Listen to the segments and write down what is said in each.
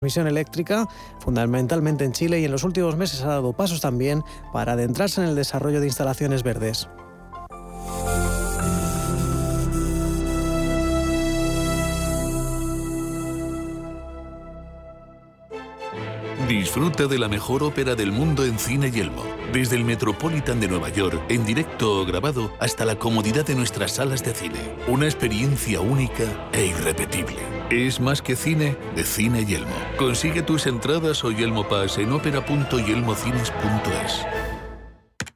transmisión eléctrica, fundamentalmente en Chile, y en los últimos meses ha dado pasos también para adentrarse en el desarrollo de instalaciones verdes. Disfruta de la mejor ópera del mundo en Cine Yelmo. Desde el Metropolitan de Nueva York, en directo o grabado, hasta la comodidad de nuestras salas de cine. Una experiencia única e irrepetible. Es más que cine de Cine Yelmo. Consigue tus entradas o Yelmo Pass en ópera.yelmocines.es.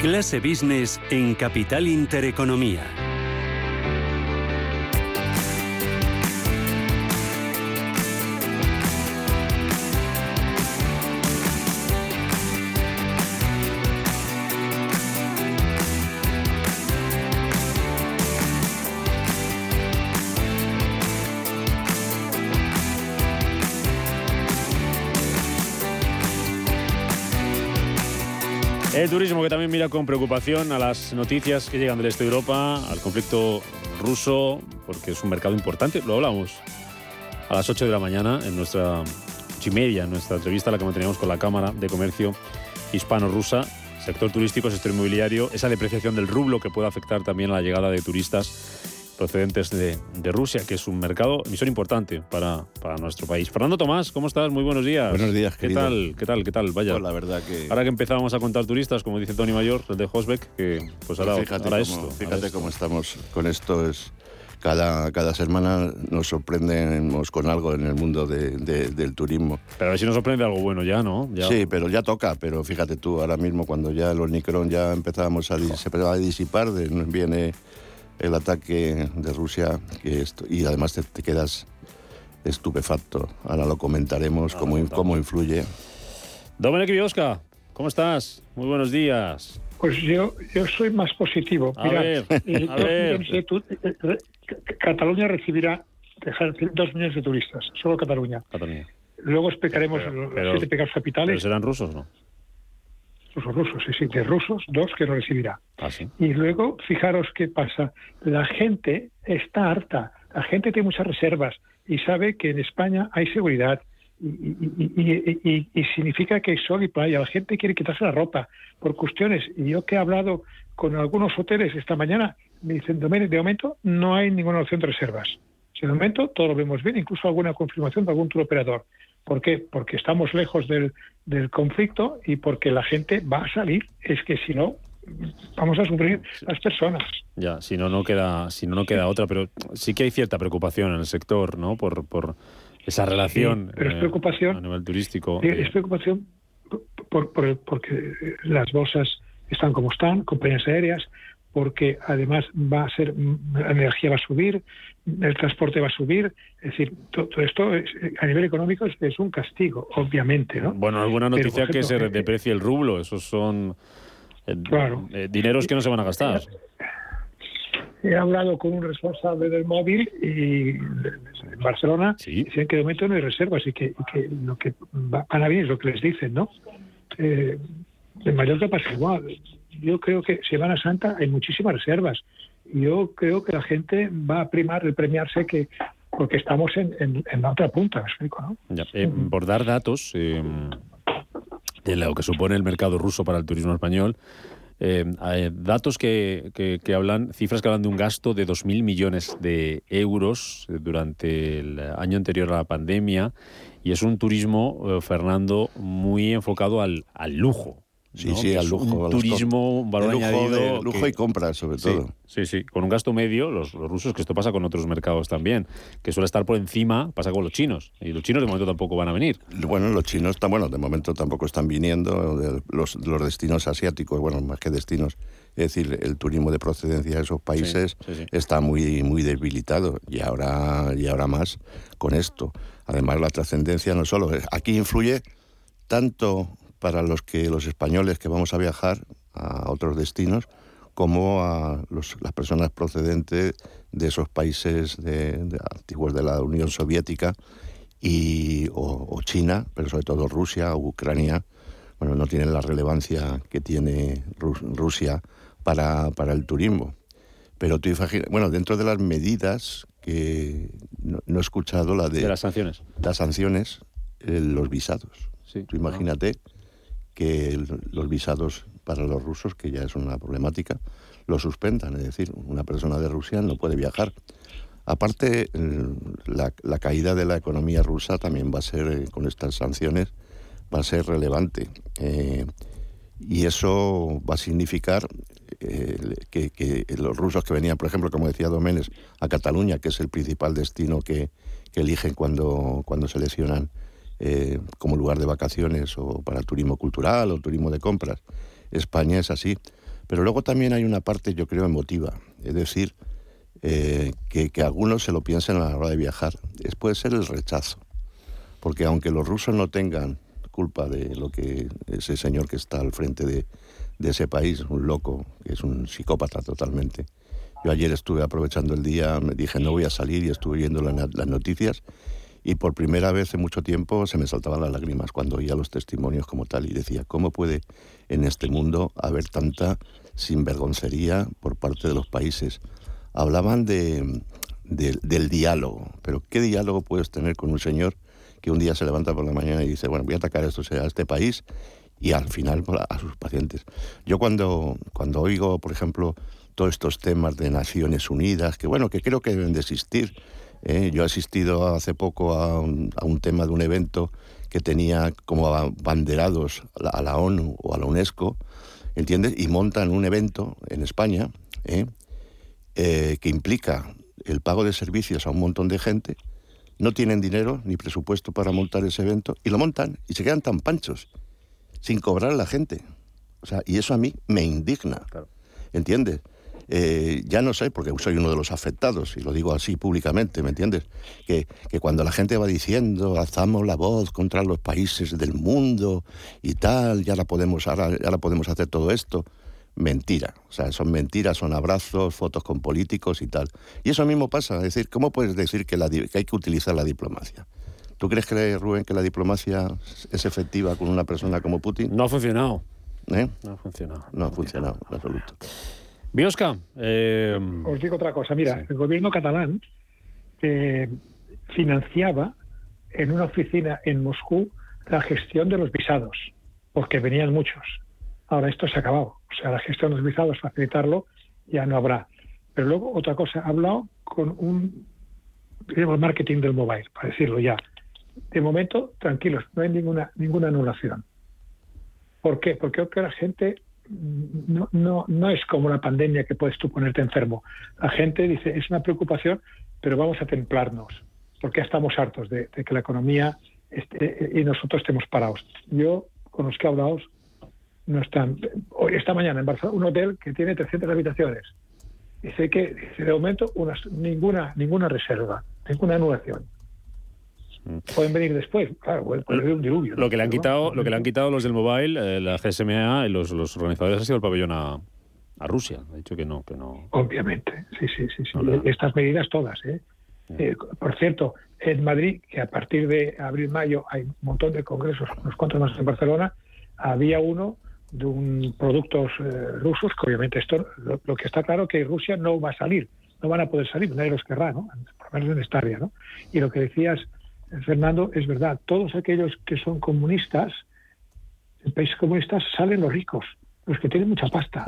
Clase Business en Capital Intereconomía. El turismo que también mira con preocupación a las noticias que llegan del este de Europa, al conflicto ruso, porque es un mercado importante. Lo hablamos a las 8 de la mañana en nuestra media, en nuestra entrevista, la que manteníamos con la Cámara de Comercio Hispano-Rusa. Sector turístico, sector inmobiliario, esa depreciación del rublo que puede afectar también a la llegada de turistas procedentes de, de, Rusia, que es un mercado, misión importante para, para, nuestro país. Fernando Tomás, ¿cómo estás? Muy buenos días. Buenos días, ¿Qué tal? ¿Qué tal? ¿Qué tal? Vaya. Pues la verdad que... Ahora que empezábamos a contar turistas, como dice Tony Mayor, el de Hosbeck, que pues ahora, fíjate ahora cómo, esto. Fíjate ahora cómo estamos con esto. Es, cada, cada semana nos sorprendemos con algo en el mundo de, de, del turismo. Pero a ver si nos sorprende algo bueno ya, ¿no? Ya. Sí, pero ya toca. Pero fíjate tú, ahora mismo cuando ya el Omicron ya empezábamos a, se empezaba a disipar, de, viene el ataque de Rusia que esto, y además te, te, quedas estupefacto. Ahora lo comentaremos, Ah, cómo, cómo influye. Dominic Biosca, ¿cómo estás? Muy buenos días. Pues yo, yo soy más positivo. A Mira, ver, eh, a dos ver. millones de tu- eh, Cataluña recibirá dejar dos millones de turistas, solo Cataluña. Cataluña. Luego explicaremos Pero- los pero- siete pecados ¿Pero capitales. serán rusos no? Rusos, rusos, sí, sí, de rusos, dos que no recibirá. Ah, sí. Y luego, fijaros qué pasa. La gente está harta. La gente tiene muchas reservas y sabe que en España hay seguridad. Y, y- y- y- significa que hay sol y playa. La gente quiere quitarse la ropa por cuestiones. Y yo que he hablado con algunos hoteles esta mañana, me dicen, "Domènech, de momento no hay ninguna opción de reservas. De momento todo lo vemos bien, incluso alguna confirmación de algún tour operador. ¿Por qué? Porque estamos lejos del, del conflicto y porque la gente va a salir. Es que si no, vamos a sufrir las personas. Ya, si no, no queda, si no, no queda otra, pero sí que hay cierta preocupación en el sector, ¿no? Por, por esa relación pero es eh, preocupación. a nivel turístico. Eh, eh, Es preocupación por, por- porque las bolsas están como están, compañías aéreas, porque además va a ser, la energía va a subir, el transporte va a subir, es decir, to- todo, esto es- a nivel económico es, es un castigo, obviamente, ¿no? Bueno, alguna noticia que se ejemplo, eh, deprecie el rublo, esos son eh, Claro. eh, dineros que no se van a gastar. He hablado con un responsable del móvil y en Barcelona Sí. dicen que de momento no hay reservas y que, lo que va- van a venir es lo que les dicen, ¿no? Eh, en Mallorca pasa igual. Yo creo que Semana Santa hay muchísimas reservas. Yo creo que la gente va a primar el premiarse que porque estamos en, la otra punta, me explico, ¿no? Eh, por dar datos eh, de lo que supone el mercado ruso para el turismo español, eh, datos que, que, hablan, cifras que hablan de un gasto de 2.000 millones de euros durante el año anterior a la pandemia y es un turismo, Fernando, muy enfocado al, al lujo. Sí, sí, al lujo. Un turismo, un valor lujo añadido. lujo y compras, sobre todo. Sí, sí, con un gasto medio, los, rusos, que esto pasa con otros mercados también, que suele estar por encima, pasa con los chinos. Y los chinos de momento tampoco van a venir. Bueno, los chinos, están, bueno, de momento tampoco están viniendo. Los, los destinos asiáticos, bueno, más que destinos, es decir, el turismo de procedencia de esos países está muy, muy debilitado. Y ahora, y ahora más con esto. Además, la trascendencia no solo. Aquí influye tanto para los que los españoles que vamos a viajar a otros destinos, como a las personas procedentes de esos países de, antiguos de la Unión Soviética y, o, China, pero sobre todo Rusia o Ucrania, bueno, no tienen la relevancia que tiene Rusia para, para el turismo. Pero tú imaginas, bueno, dentro de las medidas que no, he escuchado la de, de, las sanciones. Las sanciones, eh, los visados. Sí. Tú imagínate que los visados para los rusos, que ya es una problemática, lo suspendan. Es decir, una persona de Rusia no puede viajar. Aparte, la, caída de la economía rusa también va a ser, eh, con estas sanciones, va a ser relevante. Eh, y eso va a significar eh, que, los rusos que venían, por ejemplo, como decía Doménez, a Cataluña, que es el principal destino que, eligen cuando, cuando seleccionan eh, como lugar de vacaciones o para turismo cultural o turismo de compras. España es así. Pero luego también hay una parte, yo creo, emotiva. Es decir, eh, que, algunos se lo piensen a la hora de viajar. Es, puede ser el rechazo. Porque aunque los rusos no tengan culpa de lo que ese señor que está al frente de, ese país, un loco, que es un psicópata totalmente. Yo ayer estuve aprovechando el día, me dije no voy a salir y estuve viendo las noticias y por primera vez en mucho tiempo se me saltaban las lágrimas cuando oía los testimonios como tal y decía, ¿cómo puede en este mundo haber tanta sinvergoncería por parte de los países? Hablaban de, del diálogo, pero ¿qué diálogo puedes tener con un señor que un día se levanta por la mañana y dice, bueno, voy a atacar esto, a este país y al final a sus pacientes? Yo cuando, cuando oigo, por ejemplo, todos estos temas de Naciones Unidas, que bueno, que creo que deben de ¿eh? yo he asistido hace poco a un, tema de un evento que tenía como banderados a la ONU o a la UNESCO, ¿entiendes? Y montan un evento en España ¿eh? Eh, que implica el pago de servicios a un montón de gente, no tienen dinero ni presupuesto para montar ese evento y lo montan y se quedan tan panchos, sin cobrar a la gente. O sea, y eso a mí me indigna. ¿Entiendes? Eh, ya no sé, porque soy uno de los afectados, y lo digo así públicamente, ¿me entiendes? Que, cuando la gente va diciendo, alzamos la voz contra los países del mundo y tal, ya la podemos, ahora, ya podemos hacer todo esto, mentira. O sea, son mentiras, son abrazos, fotos con políticos y tal. Y eso mismo pasa. Es decir, ¿cómo puedes decir que, que hay que utilizar la diplomacia? ¿Tú crees, que, Rubén, que la diplomacia es efectiva con una persona como Putin? No ha funcionado. ¿Eh? No ha funcionado. No ha funcionado, en absoluto. Biosca. Eh, Os digo otra cosa. Mira, el gobierno catalán eh, financiaba en una oficina en Moscú la gestión de los visados, porque venían muchos. Ahora esto se ha acabado. O sea, la gestión de los visados, facilitarlo, ya no habrá. Pero luego, otra cosa, ha hablado con un digamos, marketing del mobile, para decirlo ya. De momento, tranquilos, no hay ninguna, ninguna anulación. ¿Por qué? Porque creo que la gente no, no, no es como una pandemia que puedes tú ponerte enfermo. La gente dice, es una preocupación, pero vamos a templarnos, porque estamos hartos de, que la economía y nosotros estemos parados. Yo, con los que he no están. Hoy, esta mañana en Barcelona, un hotel que tiene 300 habitaciones. Dice que, de momento, ninguna, ninguna reserva, ninguna anulación. Pueden venir después, claro, puede haber un diluvio. Lo que le han quitado, lo que le han quitado los del mobile, eh, la GSMA y los, los organizadores ha sido el pabellón a, a Rusia. Ha dicho que no, que no. Obviamente, sí, sí, sí, sí. Estas medidas todas, ¿eh? ¿eh? por cierto, en Madrid, que a partir de abril-mayo hay un montón de congresos, unos cuantos más en Barcelona, había uno de un productos eh, rusos, que obviamente esto, lo, que está claro que Rusia no va a salir, no van a poder salir, nadie los querrá, ¿no? Por lo menos en esta área, ¿no? Y lo que decías, Fernando, es verdad, todos aquellos que son comunistas, en países comunistas salen los ricos, los que tienen mucha pasta,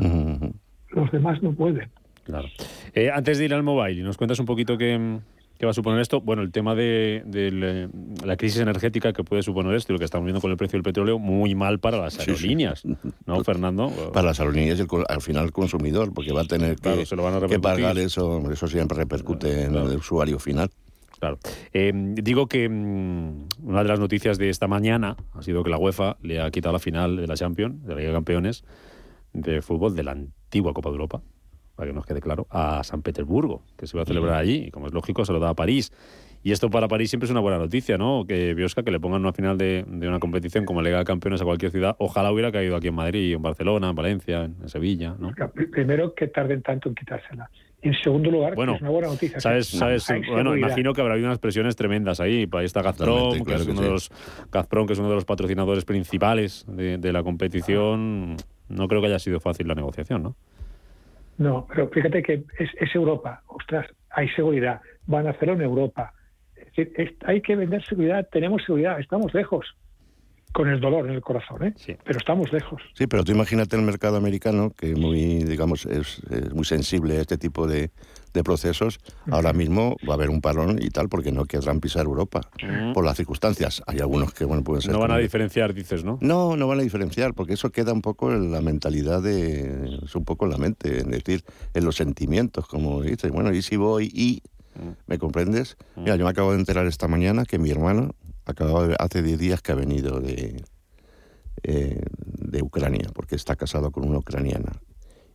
los demás no pueden. Claro. Eh, antes de ir al mobile, ¿nos cuentas un poquito qué, ¿Qué va a suponer esto? Bueno, el tema de, la crisis energética que puede suponer esto y lo que estamos viendo con el precio del petróleo, muy mal para las aerolíneas, ¿no, Fernando? Para las aerolíneas y al final el consumidor, porque va a tener que, que pagar eso, eso siempre repercute en el usuario final. Claro. Eh, digo que mm, una de las noticias de esta mañana ha sido que la UEFA le ha quitado la final de la Champions, de la Liga de Campeones de fútbol de la antigua Copa de Europa para que nos quede claro, a San Petersburgo, que se va a celebrar allí, y como es lógico, se lo da a París. Y esto para París siempre es una buena noticia, ¿no? Que Biosca, que le pongan una final de, una competición como Liga de Campeones a cualquier ciudad, ojalá hubiera caído aquí en Madrid, en Barcelona, en Valencia, en Sevilla, ¿no? Primero, que tarden tanto en quitársela. En segundo lugar, bueno, que es una buena noticia. Sabes, sabes, bueno, imagino que habrá habido unas presiones tremendas ahí. Ahí está Gazprom, que es uno de los Gazprom, que es uno de los patrocinadores principales de, de la competición. No creo que haya sido fácil la negociación, ¿no? No, pero fíjate que es, Europa. Ostras, hay seguridad. Van a hacerlo en Europa. Es decir, hay que vender seguridad. Tenemos seguridad. Estamos lejos con el dolor en el corazón, ¿eh? Sí. pero estamos lejos. Sí, pero tú imagínate el mercado americano, que muy, digamos, es, muy sensible a este tipo de, procesos. Ahora mismo va a haber un parón y tal, porque no querrán pisar Europa, por las circunstancias. Hay algunos que, bueno, pueden ser... No van a diferenciar, dices, ¿no? No, no van a diferenciar, porque eso queda un poco en la mentalidad de... es un poco en la mente, es decir, en los sentimientos, como dices, bueno, y si voy y... ¿Me comprendes? Mira, yo me acabo de enterar esta mañana que mi hermano, acababa hace 10 días que ha venido de, eh, de Ucrania, porque está casado con una ucraniana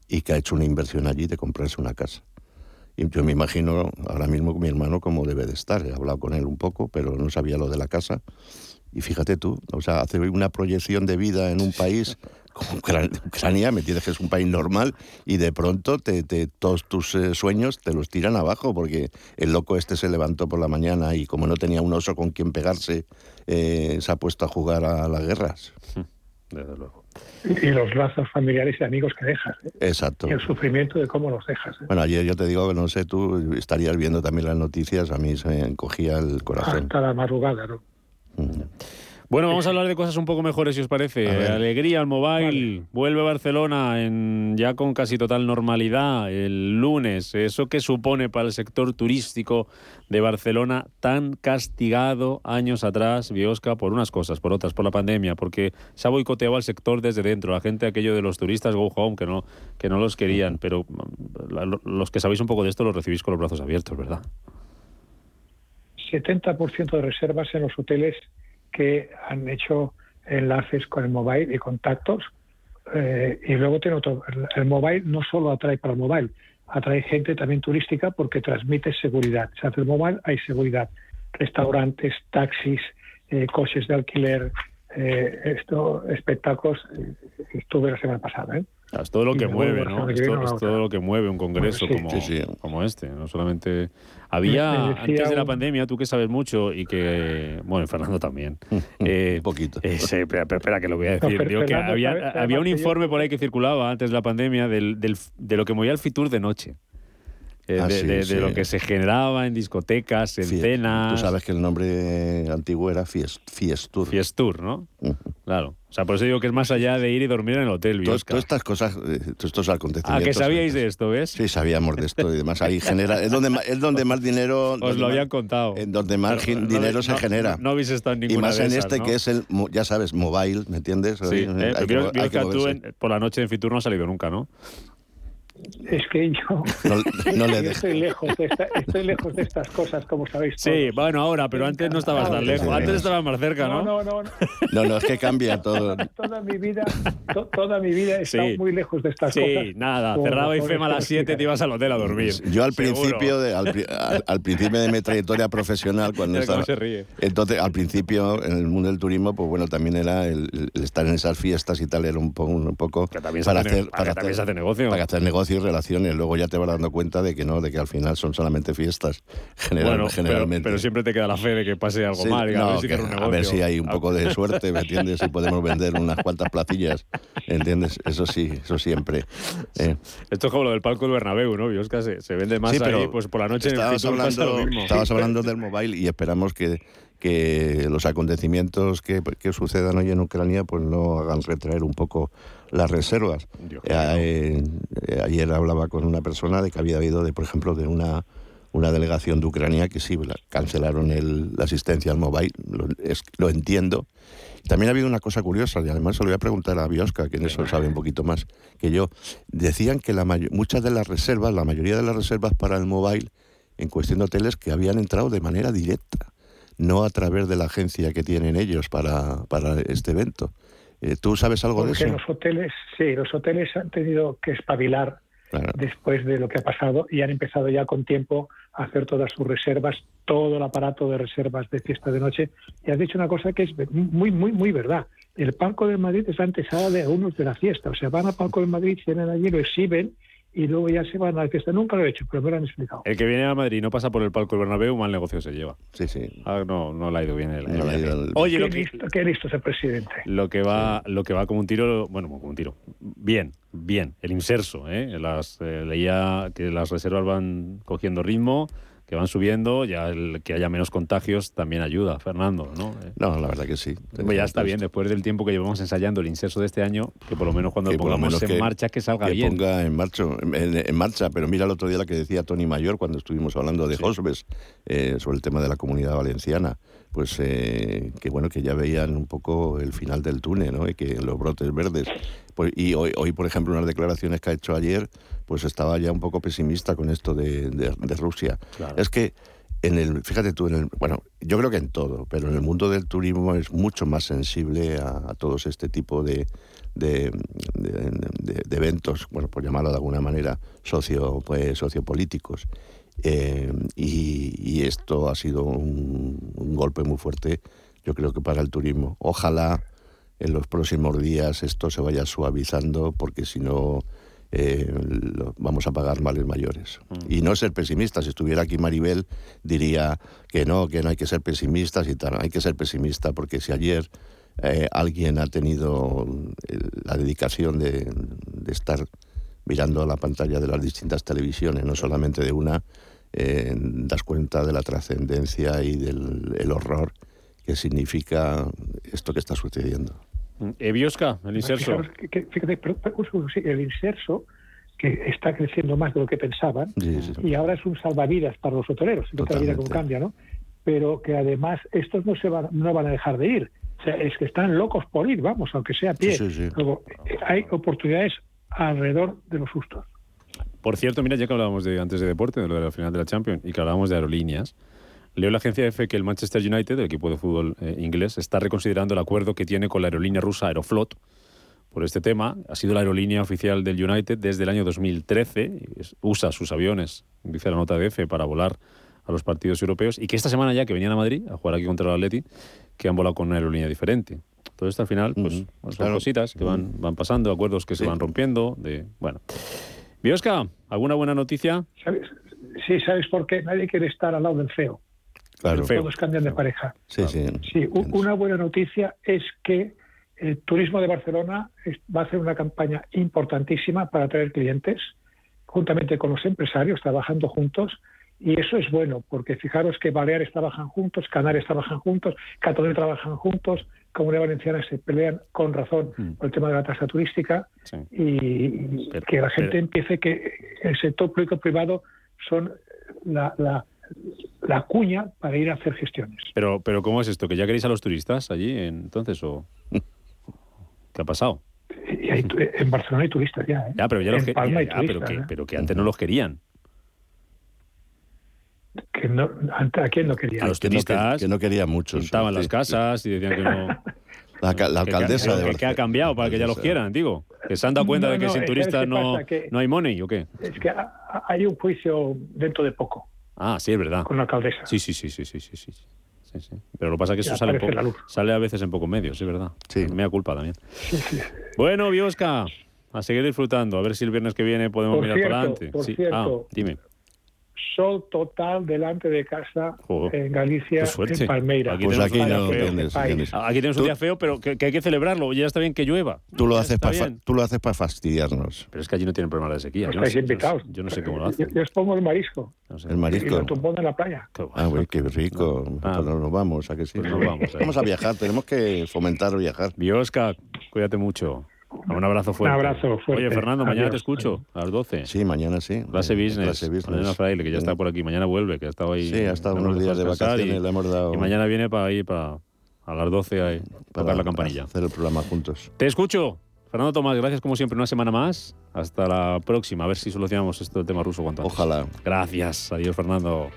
y que ha hecho una inversión allí de comprarse una casa. Y yo me imagino ahora mismo con mi hermano cómo debe de estar. He hablado con él un poco, pero no sabía lo de la casa. Y fíjate tú, o sea, hace una proyección de vida en un país como Ucrania, me entiendes que es un país normal, y de pronto te, todos tus eh, sueños te los tiran abajo, porque el loco este se levantó por la mañana y como no tenía un oso con quien pegarse, eh, se ha puesto a jugar a las guerras. Desde luego. Y los lazos familiares y amigos que dejas. ¿eh? Exacto. Y el sufrimiento de cómo los dejas. Bueno, ayer yo te digo que no sé, tú estarías viendo también las noticias, a mí se me encogía el corazón. Hasta la madrugada, ¿no? Bueno, vamos a hablar de cosas un poco mejores, si os parece. Alegría al mobile. Vuelve Barcelona en, ya con casi total normalidad el lunes. ¿Eso qué supone para el sector turístico de Barcelona tan castigado años atrás, Biosca, por unas cosas, por otras, por la pandemia? Porque se ha boicoteado al sector desde dentro. La gente, aquello de los turistas go home, que no, que no los querían. Pero los que sabéis un poco de esto lo recibís con los brazos abiertos, ¿verdad? 70% de reservas en los hoteles que han hecho enlaces con el mobile y contactos. Eh, y luego tiene otro, el, mobile no solo atrae para el mobile, atrae gente también turística porque transmite seguridad. Se hace el mobile, hay seguridad. Restaurantes, taxis, eh, coches de alquiler, eh, espectáculos. Estuve la semana pasada. ¿eh? Es todo lo que mueve, ¿no? Es, todo, lo que mueve un congreso como, como este. No solamente. Había, antes de la pandemia, tú que sabes mucho y que. Bueno, Fernando también. Eh, un poquito. Eh, espera, que lo voy a decir. que había, había un informe por ahí que circulaba antes de la pandemia del, del, de lo que movía el Fitur de noche. Eh, ah, de, lo que se generaba en discotecas, en cenas. Tú sabes que el nombre antiguo era Fiestur. Fiestur, ¿no? Claro. O sea, por eso digo que es más allá de ir y dormir en el hotel. Todas estas cosas, eh, estos acontecimientos. ¿A que sabíais de esto, ves? Sí, sabíamos de esto y demás. Ahí genera. Es donde, es donde más dinero. Os lo habían contado. En donde más dinero se genera. No, habéis estado en ninguna Y más en este que es el, ya sabes, mobile, ¿me entiendes? Sí, eh, que, tú por la noche en Fitur no has salido nunca, ¿no? Es que yo no, le estoy, lejos de estoy lejos de estas cosas, como sabéis. Sí, bueno, ahora, pero antes no estabas tan lejos. Antes estabas más cerca, ¿no? No, no, no. No, no, es que cambia todo. Toda, mi vida, toda mi vida he estado muy lejos de estas cosas. Sí, nada. Cerraba IFEMA a las 7 te ibas al hotel a dormir. Yo al principio, de, al, principio de mi trayectoria profesional, cuando estaba. Se ríe. Entonces, al principio, en el mundo del turismo, pues bueno, también era el, estar en esas fiestas y tal, era un poco. Un poco para, hacer, para, hacer, negocio. Para hacer negocio relaciones. Luego ya te vas dando cuenta de que no, de que al final son solamente fiestas, general, Bueno, generalmente. Pero, pero siempre te queda la fe de que pase algo Sí, mal. y a no, ver si que- a ver si hay un poco de suerte, ¿me entiendes? Si podemos vender unas cuantas placillas, ¿entiendes? Eso sí, eso siempre. Eh, Esto es como lo del palco del Bernabéu, ¿no? Biosca se, se vende más sí, pero ahí, pues por la noche en el estabas hablando, estabas hablando del mobile y esperamos que, que los acontecimientos que, que sucedan hoy en Ucrania pues no hagan retraer un poco las reservas. Eh, eh, ayer hablaba con una persona de que había habido, de, por ejemplo, de una, una delegación de Ucrania que sí la- cancelaron el- la asistencia al mobile, lo, es- lo entiendo. También ha habido una cosa curiosa, y además se lo voy a preguntar a Biosca, que en eso sabe un poquito más que yo. Decían que la muchas de las reservas, la mayoría de las reservas para el mobile en cuestión de hoteles que habían entrado de manera directa, no a través de la agencia que tienen ellos para, para este evento. Eh, ¿Tú sabes algo de eso? los hoteles, sí, los hoteles han tenido que espabilar Claro. después de lo que ha pasado y han empezado ya con tiempo a hacer todas sus reservas, todo el aparato de reservas de fiesta de noche. Y has dicho una cosa que es muy, muy, muy verdad. El Palco de Madrid es la antesala de algunos de la fiesta. O sea, van al Palco de Madrid, cenan allí, lo exhiben y luego ya se van a la fiesta. Nunca lo he hecho, pero me lo han explicado. El que viene a Madrid y no pasa por el palco del Bernabéu, mal negocio se lleva. Sí, sí. Ah, no, no le ha ido bien el, el No ido el- Oye, qué, lo que, listo, qué listo es el presidente. lo que va, lo que va como un tiro, bueno, como un tiro. Bien, bien. El inserso, ¿eh? Las, eh, leía que las reservas van cogiendo ritmo, que van subiendo, ya el que haya menos contagios también ayuda, Fernando, ¿no? Eh, No, la verdad que sí. pues ya está bien, después del tiempo que llevamos ensayando el inserso de este año, que por lo menos cuando lo pongamos menos en que- marcha que salga que bien. ponga en marcha, en, en marcha. Pero mira el otro día la que decía Tony Mayor cuando estuvimos hablando de Hosbes eh, sobre el tema de la comunidad valenciana. Pues eh, que bueno, que ya veían un poco el final del túnel, ¿no? Y que los brotes verdes. Pues, y hoy, hoy, por ejemplo, unas declaraciones que ha hecho ayer, pues estaba ya un poco pesimista con esto de, de- de Rusia. Claro. Es que en el, fíjate tú, en el, bueno, yo creo que en todo, pero en el mundo del turismo es mucho más sensible a, a todos este tipo de, de, de- de- de eventos, bueno, por llamarlo de alguna manera, socio, pues, sociopolíticos. Eh, y, y esto ha sido un, un golpe muy fuerte, yo creo que para el turismo. Ojalá en los próximos días esto se vaya suavizando, porque si no eh, vamos a pagar males mayores. Y no ser pesimistas. Si estuviera aquí Maribel, diría que no, que no hay que ser pesimistas y tal. Hay que ser pesimista, porque si ayer eh, alguien ha tenido eh, la dedicación de, de estar mirando la pantalla de las distintas televisiones, no solamente de una, eh, das cuenta de la trascendencia y del el horror que significa esto que está sucediendo. Eh, Biosca, el inserso. Fíjate, el inserso que está creciendo más de lo que pensaban Sí, sí. y ahora es un salvavidas para los hoteleros, la vida como cambia, ¿no? Pero que además estos no se van, no van a dejar de ir. O sea, es que están locos por ir, vamos, aunque sea a pie. Sí, sí, sí. Luego, eh, hay oportunidades alrededor de los sustos. Por cierto, mira, ya que hablábamos de antes de deporte, de lo de la final de la Champions, y que hablábamos de aerolíneas, leo la agencia EFE que el Manchester United, el equipo de fútbol eh, inglés, está reconsiderando el acuerdo que tiene con la aerolínea rusa Aeroflot por este tema. Ha sido la aerolínea oficial del United desde el año 2013, y es- usa sus aviones, dice la nota de EFE, para volar a los partidos europeos, y que esta semana ya que venían a Madrid a jugar aquí contra el Atleti, que han volado con una aerolínea diferente. Todo esto al final, pues, Ujú, pues son claro. cositas que van, van pasando, acuerdos que se Sí. van rompiendo, de bueno. Biosca, ¿alguna buena noticia? ¿Sabes? Sí, ¿sabes por qué? Nadie quiere estar al lado del feo. Claro. feo. Todos cambian de pareja. Sí, sí. Sí, una buena noticia es que el turismo de Barcelona va a hacer una campaña importantísima para atraer clientes, juntamente con los empresarios, trabajando juntos. Y eso es bueno, porque fijaros que Baleares trabajan juntos, Canarias trabajan juntos, Cataluña trabajan juntos, Comunidad Valenciana se pelean con razón Mm. por el tema de la tasa turística Sí. y Pero- que la gente pero- empiece que el sector público-privado son la, la, la cuña para ir a hacer gestiones. Pero, pero ¿cómo es esto? ¿Que ya queréis a los turistas allí entonces o qué ha pasado? Y hay tu- en Barcelona hay turistas ya, ¿eh? Ya, pero ya los En que- Palma hay ya, pero turistas, que, ¿eh? pero que antes no los querían. Que no, ¿A quién no quería? A los Que no, que, turistas que no quería mucho. pintaban sí, las sí. casas y decían que no. La, la que- que- alcaldesa que, de que, Barcelona. ha cambiado para que ya los quieran, digo. ¿Que se han dado cuenta No, de que sin ¿sabes turistas no? Que- no hay money o qué? Es que ha- ha- hay un juicio dentro de poco Ah, sí, es verdad. con la alcaldesa. Sí, sí, sí, sí, sí, sí, sí. Sí, sí. Pero lo que pasa es que eso sale, aparece po- la luz. sale a veces en pocos medios, es verdad. Sí. Me da culpa también. Bueno, Biosca, a seguir disfrutando. A ver si el viernes que viene podemos Por mirar cierto, para adelante. por Sí. cierto. Ah, dime. Sol total delante de casa Joder, en Galicia, en Palmeira. Aquí Pues tenemos aquí un día no feo. tienes, tienes. Aquí tenemos un Tú- día feo, pero que, que hay que celebrarlo. Ya está bien que llueva. Tú lo haces para tú lo haces para fastidiarnos. Pero es que allí no tienen problema de sequía. Pues Yo no, sé, invitados. yo no sé cómo lo hacen. yo os pongo el marisco No sé. El y marisco. lo tumbón en la playa. Qué Ah, güey, qué rico. Ah. Pues nos vamos, ¿a que sí? Pues nos vamos, eh. Vamos a viajar, tenemos que fomentar viajar. Biosca, cuídate mucho. Un abrazo fuerte. Un abrazo fuerte. Oye, Fernando, mañana Adiós. te escucho a las 12. Sí, mañana sí. Clase Business. Clase Business. Elena Fraile, que ya está por aquí. Mañana vuelve, que ha estado ahí. Sí, ha estado unos días de vacaciones, y- le hemos dado... Y mañana viene para ir para a las 12 a tocar la campanilla. hacer el programa juntos. Te escucho. Fernando Tomás, gracias como siempre. Una semana más. Hasta la próxima. A ver si solucionamos esto del tema ruso cuanto antes. Ojalá. Gracias. Adiós, Fernando.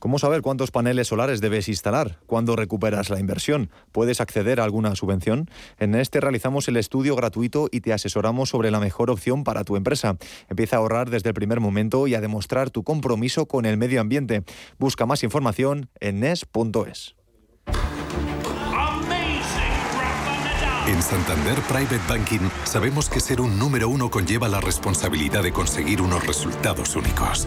¿Cómo saber cuántos paneles solares debes instalar? ¿Cuándo recuperas la inversión? ¿Puedes acceder a alguna subvención? En este realizamos el estudio gratuito y te asesoramos sobre la mejor opción para tu empresa. Empieza a ahorrar desde el primer momento y a demostrar tu compromiso con el medio ambiente. Busca más información en nes.es. En Santander Private Banking sabemos que ser un número uno conlleva la responsabilidad de conseguir unos resultados únicos.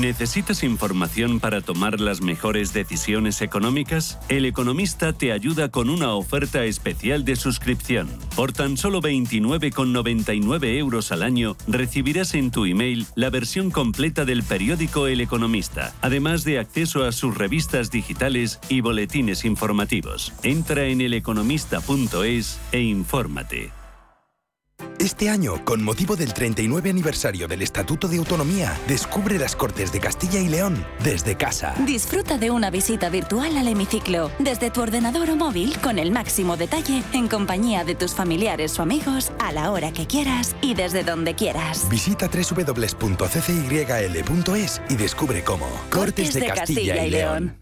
¿Necesitas información para tomar las mejores decisiones económicas? El Economista te ayuda con una oferta especial de suscripción. Por tan solo 29,99 euros al año recibirás en tu email la versión completa del periódico El Economista, además de acceso a sus revistas digitales y boletines informativos. Entra en eleconomista.es e infórmate. Este año, con motivo del 39 aniversario del Estatuto de Autonomía, descubre las Cortes de Castilla y León desde casa. Disfruta de una visita virtual al hemiciclo, desde tu ordenador o móvil, con el máximo detalle, en compañía de tus familiares o amigos, a la hora que quieras y desde donde quieras. Visita www.ccyl.es y descubre cómo. Cortes de Castilla y León.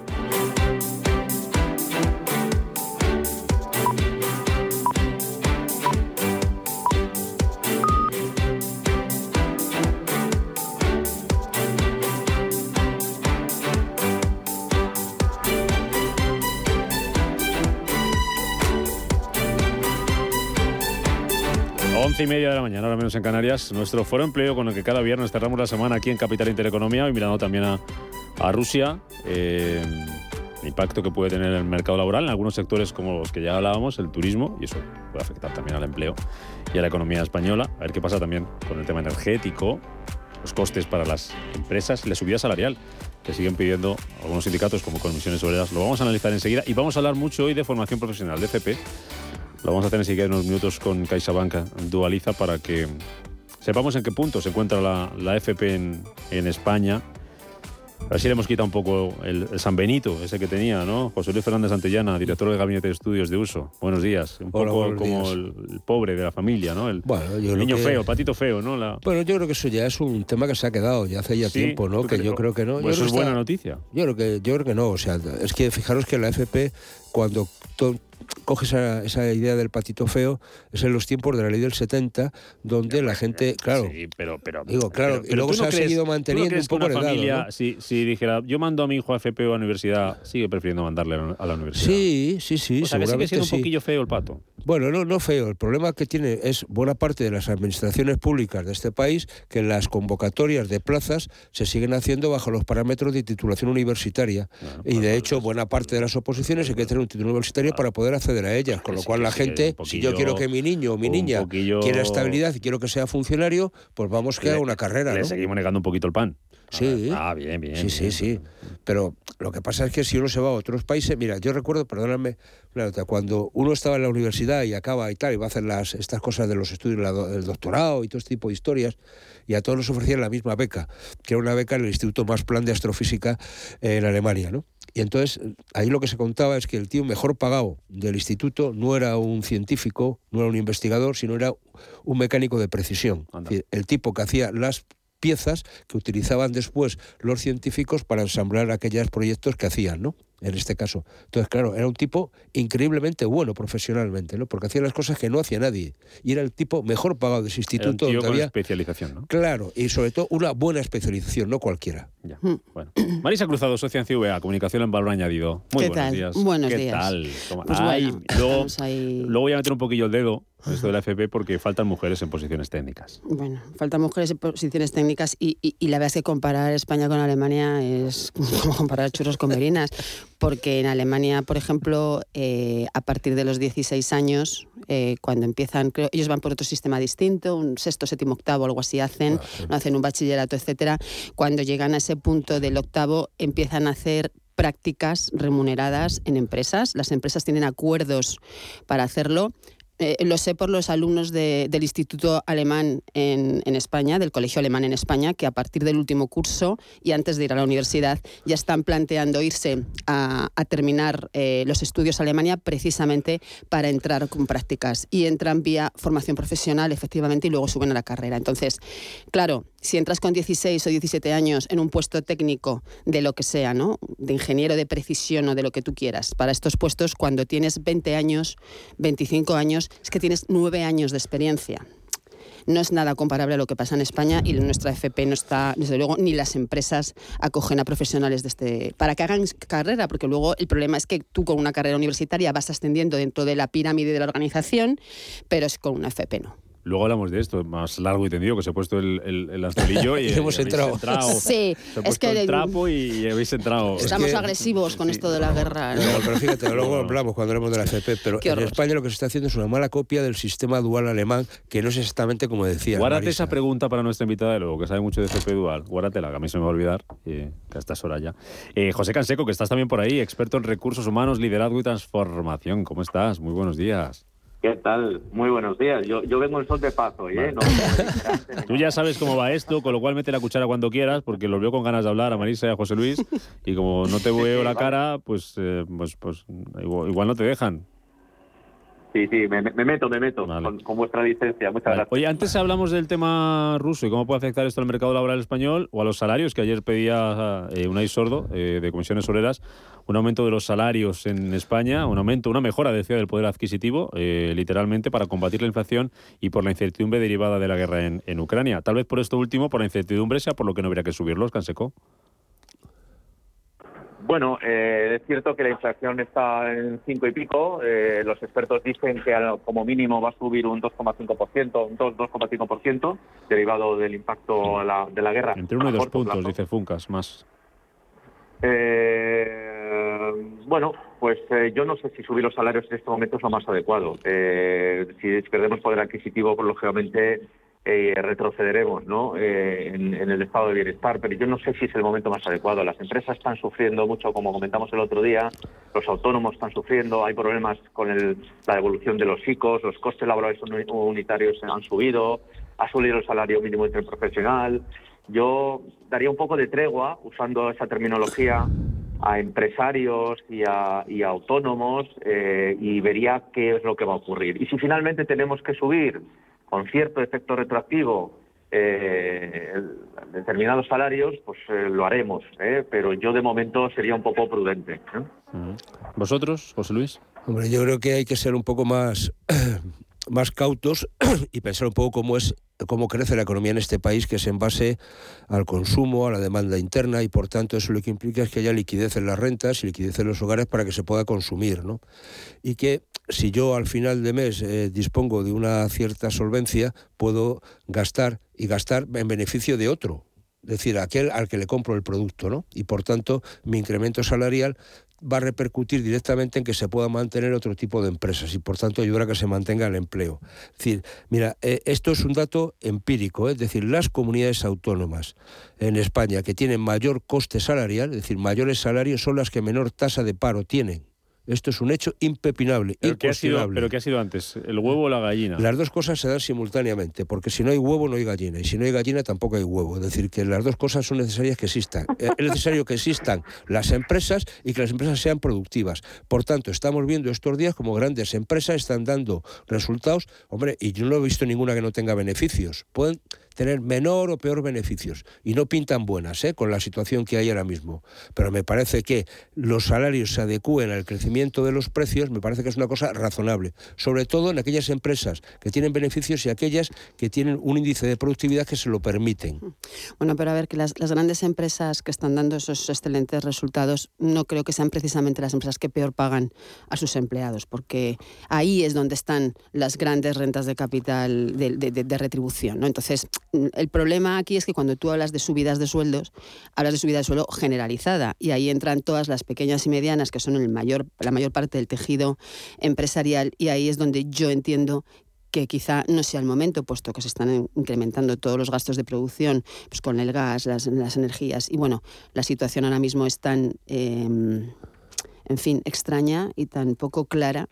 Once y media de la mañana, ahora menos en Canarias, nuestro foro empleo con el que cada viernes cerramos la semana aquí en Capital Intereconomía y mirando también a, a Rusia, eh, el impacto que puede tener en el mercado laboral en algunos sectores como los que ya hablábamos, el turismo, y eso puede afectar también al empleo y a la economía española. A ver qué pasa también con el tema energético, los costes para las empresas la subida salarial que siguen pidiendo algunos sindicatos como Comisiones Obreras. Lo vamos a analizar enseguida y vamos a hablar mucho hoy de formación profesional, de FP. Lo vamos a enseguida en unos minutos con CaixaBank Dualiza para que sepamos en qué punto se encuentra la, la FP en, en España. A ver si le hemos quitado un poco el, el San Benito, ese que tenía, ¿no? José Luis Fernández Santellana, director del Gabinete de Estudios de Uso. Buenos días. Un Hola, poco como el, el pobre de la familia, ¿no? El Bueno, yo creo niño que- feo, el patito feo, ¿no? La... Bueno, yo creo que eso ya es un tema que se ha quedado ya hace ya Sí, tiempo, ¿no? ¿tú Que yo creo que no. Pues Yo eso creo es buena está- noticia. Yo creo que yo creo que no, o sea, es que fijaros que la FP cuando coge esa, esa idea del patito feo es en los tiempos de la ley del 70 donde la gente, claro, Sí, pero, pero, digo, claro, pero- y luego se no ha crees- seguido ¿tú no manteniendo crees un poco heredado, familia, ¿no? si, si dijera, yo mando a mi hijo a FP o a la universidad, sigue prefiriendo mandarle a la- a la universidad. Sí, sí, sí, o sea, que sigue siendo un poquillo feo el pato. Bueno, no, no feo. El problema que tiene es buena parte de las administraciones públicas de este país que las convocatorias de plazas se siguen haciendo bajo los parámetros de titulación universitaria. y de hecho, buena parte de las oposiciones hay que tener un título universitario para poder acceder a ellas. Con lo cual la gente, si yo quiero que mi niño o mi niña quiera estabilidad y quiero que sea funcionario, pues vamos que haga una carrera. Le seguimos negando un poquito el pan. Sí. Ah, bien, bien. Sí, sí, sí. Pero lo que pasa es que si uno se va a otros países, mira, yo recuerdo, perdóname, cuando uno estaba en la universidad y acaba y tal, y va a hacer las, estas cosas de los estudios, del doctorado y todo este tipo de historias, y a todos nos ofrecían la misma beca, que era una beca en el Instituto Más Plan de Astrofísica en Alemania, ¿no? Y entonces ahí lo que se contaba es que el tío mejor pagado del instituto no era un científico, no era un investigador, sino era un mecánico de precisión. El tipo que hacía las piezas que utilizaban después los científicos para ensamblar aquellos proyectos que hacían, ¿no? En este caso. Entonces, claro, era un tipo increíblemente bueno profesionalmente, ¿no? Porque hacía las cosas que no hacía nadie. Y era el tipo mejor pagado de ese instituto. Era un especialización, ¿no? Claro, y sobre todo una buena especialización, no cualquiera. Ya. Bueno. Marisa Cruzado, socia en CVA, Comunicación en Valor Añadido. Muy ¿Qué buenos tal? días. Buenos ¿Qué días. tal? Pues Ay, bueno, luego, estamos ahí- luego voy a meter un poquillo el dedo esto de la FP porque faltan mujeres en posiciones técnicas. Bueno, faltan mujeres en posiciones técnicas y, y- y la verdad es que comparar España con Alemania es como comparar churros con merinas, porque en Alemania, por ejemplo, eh, a partir de los 16 años, eh, cuando empiezan, creo, ellos van por otro sistema distinto, un sexto, séptimo, octavo, algo así hacen, no hacen un bachillerato, etcétera. Cuando llegan a ese punto del octavo, empiezan a hacer prácticas remuneradas en empresas. Las empresas tienen acuerdos para hacerlo. Eh, lo sé por los alumnos de- del Instituto Alemán en, en España, del Colegio Alemán en España, que a partir del último curso y antes de ir a la universidad ya están planteando irse a, terminar eh, los estudios a Alemania precisamente para entrar con prácticas. Y entran vía formación profesional, efectivamente, y luego suben a la carrera. Entonces, claro, si entras con 16 o 17 años en un puesto técnico de lo que sea, ¿no? De ingeniero de precisión o de lo que tú quieras, para estos puestos, cuando tienes 20 años, 25 años, es que tienes 9 años de experiencia. No es nada comparable a lo que pasa en España y nuestra FP no está, desde luego, ni las empresas acogen a profesionales de este para que hagan carrera, porque luego el problema es que tú con una carrera universitaria vas ascendiendo dentro de la pirámide de la organización, pero es con una FP no. Luego hablamos de esto, más largo y tendido, que se ha puesto el, el, el anzuelillo y, Y hemos entrado. Sí, se ha es que el trapo y, y habéis entrado. estamos agresivos con esto de la guerra. ¿no? No, pero fíjate, luego hablamos cuando hablamos de la FP, pero en. España lo que se está haciendo es una mala copia del sistema dual alemán, que no es exactamente como decía. Guárdate Marisa. esa pregunta para nuestra invitada de luego, que sabe mucho de FP Dual. Guárdatela, que a mí se me va a olvidar, eh, que a estas horas ya. Eh, José Canseco, que estás también por ahí, experto en recursos humanos, liderazgo y transformación. ¿Cómo estás? Muy buenos días. ¿Qué tal? Muy buenos días. Yo, yo vengo en sol de paz hoy, ¿eh? No, Tú ya sabes cómo va esto, con lo cual mete la cuchara cuando quieras, porque los veo con ganas de hablar a Marisa y a José Luis, y como no te veo la cara, pues, eh, pues, pues igual, igual no te dejan. Sí, sí, me, me meto, me meto, con, con vuestra licencia. Muchas Vale. gracias. Oye, antes hablamos del tema ruso y cómo puede afectar esto al mercado laboral español o a los salarios, que ayer pedía eh, Unai Sordo, eh, de Comisiones Obreras, un aumento de los salarios en España, un aumento, una mejora, decía, del poder adquisitivo, eh, literalmente, para combatir la inflación y por la incertidumbre derivada de la guerra en, en Ucrania. Tal vez por esto último, por la incertidumbre, sea por lo que no habría que subirlos, Canseco. Bueno, eh, es cierto que la inflación está en cinco y pico. eh, los expertos dicen que como mínimo va a subir un 2,5%, un 2-2,5% derivado del impacto de la, de la guerra. Entre uno y dos puntos, plazo. dice Funcas, más. Eh, bueno, pues eh, yo no sé si subir los salarios en este momento es lo más adecuado. Eh, si perdemos poder adquisitivo, pues lógicamente eh, retrocederemos ¿no? Eh, en, el estado de bienestar, pero yo no sé si es el momento más adecuado. Las empresas están sufriendo mucho, como comentamos el otro día, los autónomos están sufriendo, hay problemas con el- la devolución de los ICOs, los costes laborales uni- unitarios han subido, ha subido el salario mínimo interprofesional. Yo daría un poco de tregua, usando esa terminología, a empresarios y a, y autónomos eh, y vería qué es lo que va a ocurrir. Y si finalmente tenemos que subir con cierto efecto retroactivo eh, determinados salarios, pues eh, lo haremos, ¿eh? pero yo de momento sería un poco prudente. ¿eh? ¿Vosotros, José Luis? Hombre, yo creo que hay que ser un poco más, más cautos y pensar un poco cómo es cómo crece la economía en este país, que es en base al consumo, a la demanda interna, y por tanto eso lo que implica es que haya liquidez en las rentas y liquidez en los hogares para que se pueda consumir, ¿no? Y que si yo al final de mes eh, dispongo de una cierta solvencia, puedo gastar y gastar en beneficio de otro, es decir, aquel al que le compro el producto, ¿no? Y por tanto, mi incremento salarial va a repercutir directamente en que se pueda mantener otro tipo de empresas y por tanto ayudar a que se mantenga el empleo. Es decir, mira, eh, esto es un dato empírico, ¿eh? es decir, las comunidades autónomas en España que tienen mayor coste salarial, es decir, mayores salarios, son las que menor tasa de paro tienen. Esto es un hecho impepinable, ¿Pero qué, ha sido, ¿Pero qué ha sido antes? ¿El huevo o la gallina? Las dos cosas se dan simultáneamente, porque si no hay huevo no hay gallina, y si no hay gallina tampoco hay huevo. Es decir, que las dos cosas son necesarias que existan. Eh, es necesario que existan las empresas y que las empresas sean productivas. Por tanto, estamos viendo estos días como grandes empresas están dando resultados, hombre, y yo no he visto ninguna que no tenga beneficios. Pueden tener menor o peor beneficios y no pintan buenas ¿eh? con la situación que hay ahora mismo. Pero me parece que los salarios se adecúen al crecimiento de los precios, me parece que es una cosa razonable, sobre todo en aquellas empresas que tienen beneficios y aquellas que tienen un índice de productividad que se lo permiten. Bueno, pero a ver, que las, grandes empresas que están dando esos excelentes resultados no creo que sean precisamente las empresas que peor pagan a sus empleados, porque ahí es donde están las grandes rentas de capital de, de, de retribución. ¿no? Entonces, el problema aquí es que cuando tú hablas de subidas de sueldos, hablas de subida de sueldo generalizada y ahí entran todas las pequeñas y medianas que son el mayor, la mayor parte del tejido empresarial y ahí es donde yo entiendo que quizá no sea el momento, puesto que se están incrementando todos los gastos de producción pues con el gas, las, energías. Y bueno, la situación ahora mismo es tan, em, en fin, extraña y tan poco clara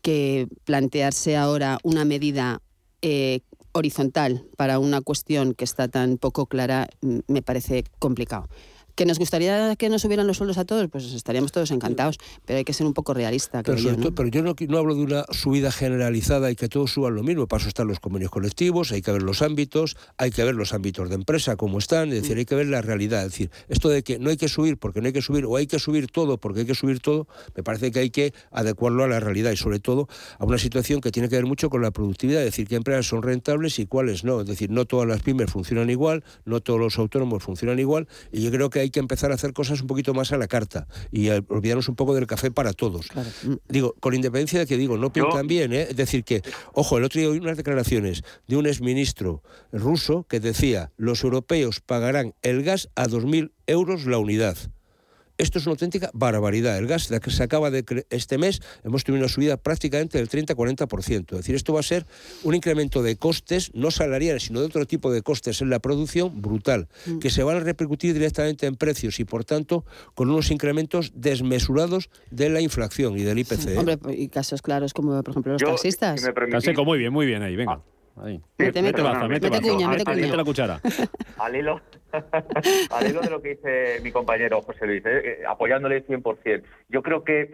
que plantearse ahora una medida eh, horizontal para una cuestión que está tan poco clara mm, me parece complicado. ¿Que nos gustaría que nos subieran los sueldos a todos? Pues estaríamos todos encantados, pero hay que ser un poco realista. Pero, yo, ¿no? pero yo no, no, hablo de una subida generalizada y que todos suban lo mismo. Para eso están los convenios colectivos, hay que ver los ámbitos, hay que ver los ámbitos de empresa, cómo están, es decir, hay que ver la realidad. Es decir, esto de que no hay que subir porque no hay que subir, o hay que subir todo porque hay que subir todo, me parece que hay que adecuarlo a la realidad y sobre todo a una situación que tiene que ver mucho con la productividad, es decir, qué empresas son rentables y cuáles no. Es decir, no todas las pymes funcionan igual, no todos los autónomos funcionan igual, y yo creo que hay que empezar a hacer cosas un poquito más a la carta y olvidarnos un poco del café para todos. Digo, con independencia de que digo, no pintan bien, ¿eh? es decir, que, ojo, el otro día oí unas declaraciones de un exministro ruso que decía, los europeos pagarán el gas a 2.000 euros la unidad. Esto es una auténtica barbaridad. El gas que se acaba de este mes hemos tenido una subida prácticamente del 30-40%. Es decir, esto va a ser un incremento de costes, no salariales, sino de otro tipo de costes en la producción brutal, mm. que se van a repercutir directamente en precios y, por tanto, con unos incrementos desmesurados de la inflación y del IPC. ¿eh? Hombre, y casos claros como, por ejemplo, los taxistas. Si muy bien, muy bien ahí, venga. Ahí. Mete, mete, mete, mete, la cuchara. Al hilo, al hilo de lo que dice mi compañero José Luis, eh, eh apoyándole 100%. Yo creo que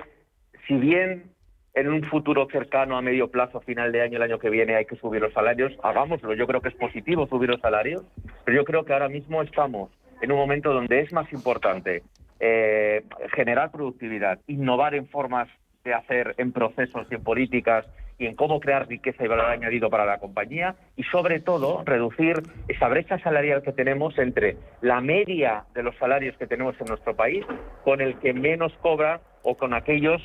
si bien en un futuro cercano a medio plazo, final de año, el año que viene, hay que subir los salarios, hagámoslo. Yo creo que es positivo subir los salarios, pero yo creo que ahora mismo estamos en un momento donde es más importante eh, generar productividad, innovar en formas de hacer, en procesos y en políticas y en cómo crear riqueza y valor añadido para la compañía y sobre todo reducir esa brecha salarial que tenemos entre la media de los salarios que tenemos en nuestro país con el que menos cobra o con aquellos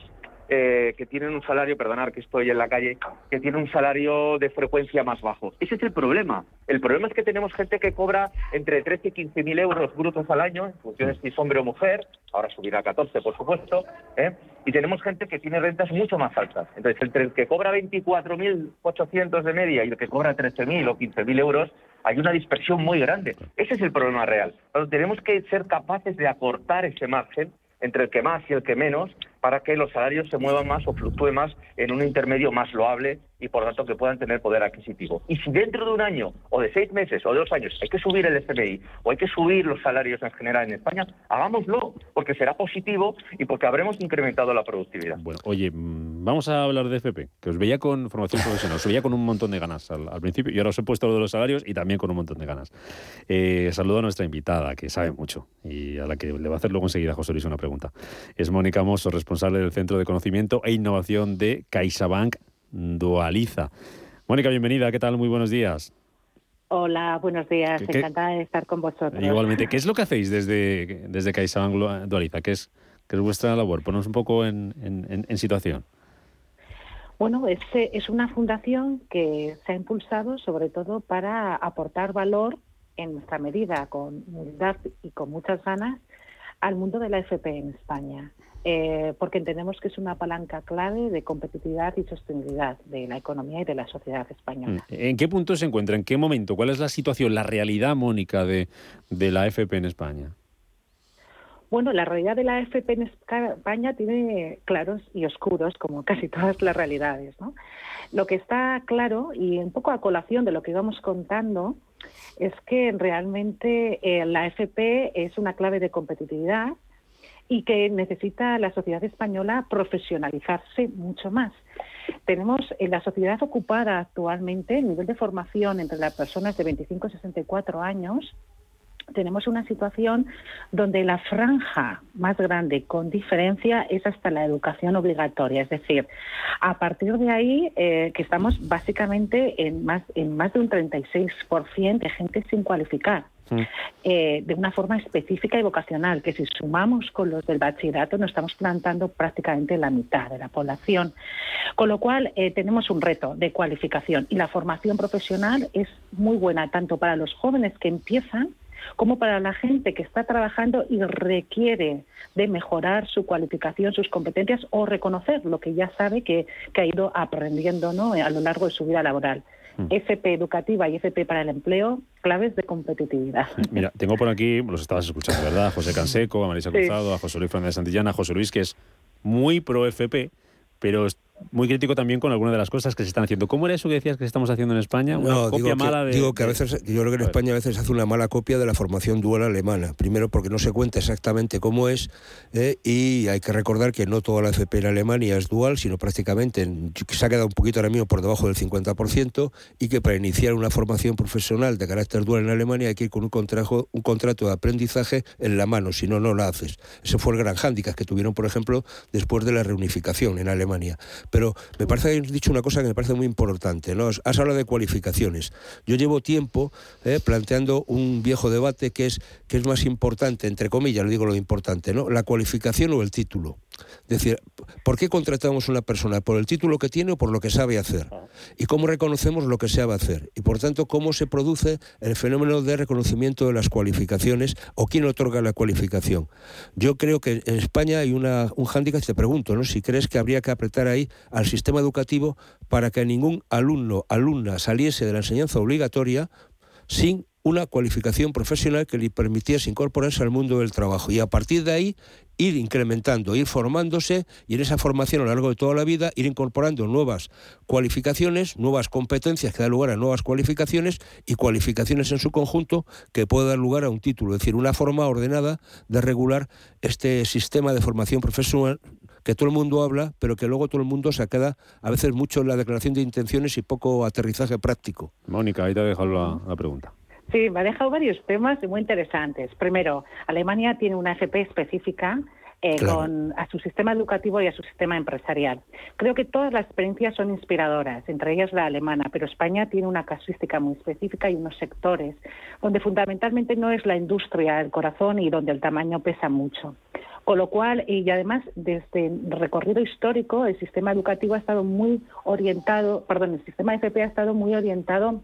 eh, que tienen un salario, perdonar que estoy en la calle, que tiene un salario de frecuencia más bajo. Ese es el problema. El problema es que tenemos gente que cobra entre 13 y 15 mil euros brutos al año, en función de si es hombre o mujer, ahora subirá a 14, por supuesto, ¿eh? y tenemos gente que tiene rentas mucho más altas. Entonces, entre el que cobra 24.800 de media y el que cobra 13.000 o 15.000 euros, hay una dispersión muy grande. Ese es el problema real. Tenemos que ser capaces de acortar ese margen entre el que más y el que menos para que los salarios se muevan más o fluctúen más en un intermedio más loable y por tanto que puedan tener poder adquisitivo. Y si dentro de un año o de seis meses o de dos años hay que subir el FMI o hay que subir los salarios en general en España, hagámoslo porque será positivo y porque habremos incrementado la productividad. Bueno, oye, mm, vamos a hablar de FP, que os veía con formación profesional, os veía con un montón de ganas al, principio y ahora os he puesto lo de los salarios y también con un montón de ganas. Eh, saludo a nuestra invitada, que sabe mucho y a la que le va a hacer luego enseguida José Luis una pregunta. Es Mónica Mosso, responsable del Centro de Conocimiento e Innovación de CaixaBank Dualiza. Mónica, bienvenida, ¿qué tal? Muy buenos días. Hola, buenos días, encantada de estar con vosotros. Igualmente, ¿qué es lo que hacéis desde, desde CaixaBank Dualiza? ¿Qué es, qué es vuestra labor? Ponos un poco en, en, situación. Bueno, es, es una fundación que se ha impulsado sobre todo para aportar valor en nuestra medida, con humildad y con muchas ganas, al mundo de la FP en España. Eh, porque entendemos que es una palanca clave de competitividad y sostenibilidad de la economía y de la sociedad española. Mm. ¿En qué punto se encuentra? ¿En qué momento? ¿Cuál es la situación, la realidad, Mónica, de, de la FP en España? Bueno, la realidad de la FP en España tiene claros y oscuros, como casi todas las realidades. ¿no? Lo que está claro, y un poco a colación de lo que íbamos contando, es que realmente eh, la FP es una clave de competitividad y que necesita la sociedad española profesionalizarse mucho más. Tenemos en la sociedad ocupada actualmente el nivel de formación entre las personas de 25 y 64 años tenemos una situación donde la franja más grande con diferencia es hasta la educación obligatoria, es decir, a partir de ahí eh, que estamos básicamente en más, en más de un 36% de gente sin cualificar. Mm. Eh, de una forma específica y vocacional, que si sumamos con los del bachillerato nos estamos plantando prácticamente la mitad de la población. Con lo cual eh, tenemos un reto de cualificación y la formación profesional es muy buena tanto para los jóvenes que empiezan como para la gente que está trabajando y requiere de mejorar su cualificación, sus competencias o reconocer lo que ya sabe que, que ha ido aprendiendo ¿no? a lo largo de su vida laboral. Mm. FP educativa y FP para el empleo, claves de competitividad. Mira, tengo por aquí, los estabas escuchando, ¿verdad? A José Canseco, a Marisa Cruzado, a José Luis Fernández Santillana, a José Luis, que es muy pro FP, pero muy crítico también con algunas de las cosas que se están haciendo. ¿Cómo era eso que decías que estamos haciendo en España? Una no, copia digo mala que, de. Digo que a veces, yo creo que en España a veces se hace una mala copia de la formación dual alemana. Primero porque no se cuenta exactamente cómo es eh, y hay que recordar que no toda la FP en Alemania es dual, sino prácticamente se ha quedado un poquito ahora mismo por debajo del 50% y que para iniciar una formación profesional de carácter dual en Alemania hay que ir con un contrato, un contrato de aprendizaje en la mano, si no, no lo haces. Ese fue el gran hándicap que tuvieron, por ejemplo, después de la reunificación en Alemania. Pero me parece has dicho una cosa que me parece muy importante. ¿no? Has hablado de cualificaciones. Yo llevo tiempo eh, planteando un viejo debate que es, que es más importante, entre comillas, lo digo lo importante, ¿no? la cualificación o el título. Es decir, ¿por qué contratamos a una persona? ¿Por el título que tiene o por lo que sabe hacer? ¿Y cómo reconocemos lo que sabe hacer? Y por tanto, ¿cómo se produce el fenómeno de reconocimiento de las cualificaciones o quién otorga la cualificación? Yo creo que en España hay una, un hándicap, te pregunto, ¿no? si crees que habría que apretar ahí al sistema educativo para que ningún alumno, alumna saliese de la enseñanza obligatoria sin una cualificación profesional que le permitiese incorporarse al mundo del trabajo y a partir de ahí ir incrementando, ir formándose y en esa formación a lo largo de toda la vida ir incorporando nuevas cualificaciones, nuevas competencias que dan lugar a nuevas cualificaciones y cualificaciones en su conjunto que puedan dar lugar a un título, es decir, una forma ordenada de regular este sistema de formación profesional que todo el mundo habla, pero que luego todo el mundo se queda a veces mucho en la declaración de intenciones y poco aterrizaje práctico. Mónica, ahí te he dejado la, la pregunta. Sí, me ha dejado varios temas muy interesantes. Primero, Alemania tiene una FP específica eh, con, a su sistema educativo y a su sistema empresarial. Creo que todas las experiencias son inspiradoras, entre ellas la alemana, pero España tiene una casuística muy específica y unos sectores donde fundamentalmente no es la industria el corazón y donde el tamaño pesa mucho. Con lo cual, y además, desde el recorrido histórico, el sistema educativo ha estado muy orientado, perdón, el sistema FP ha estado muy orientado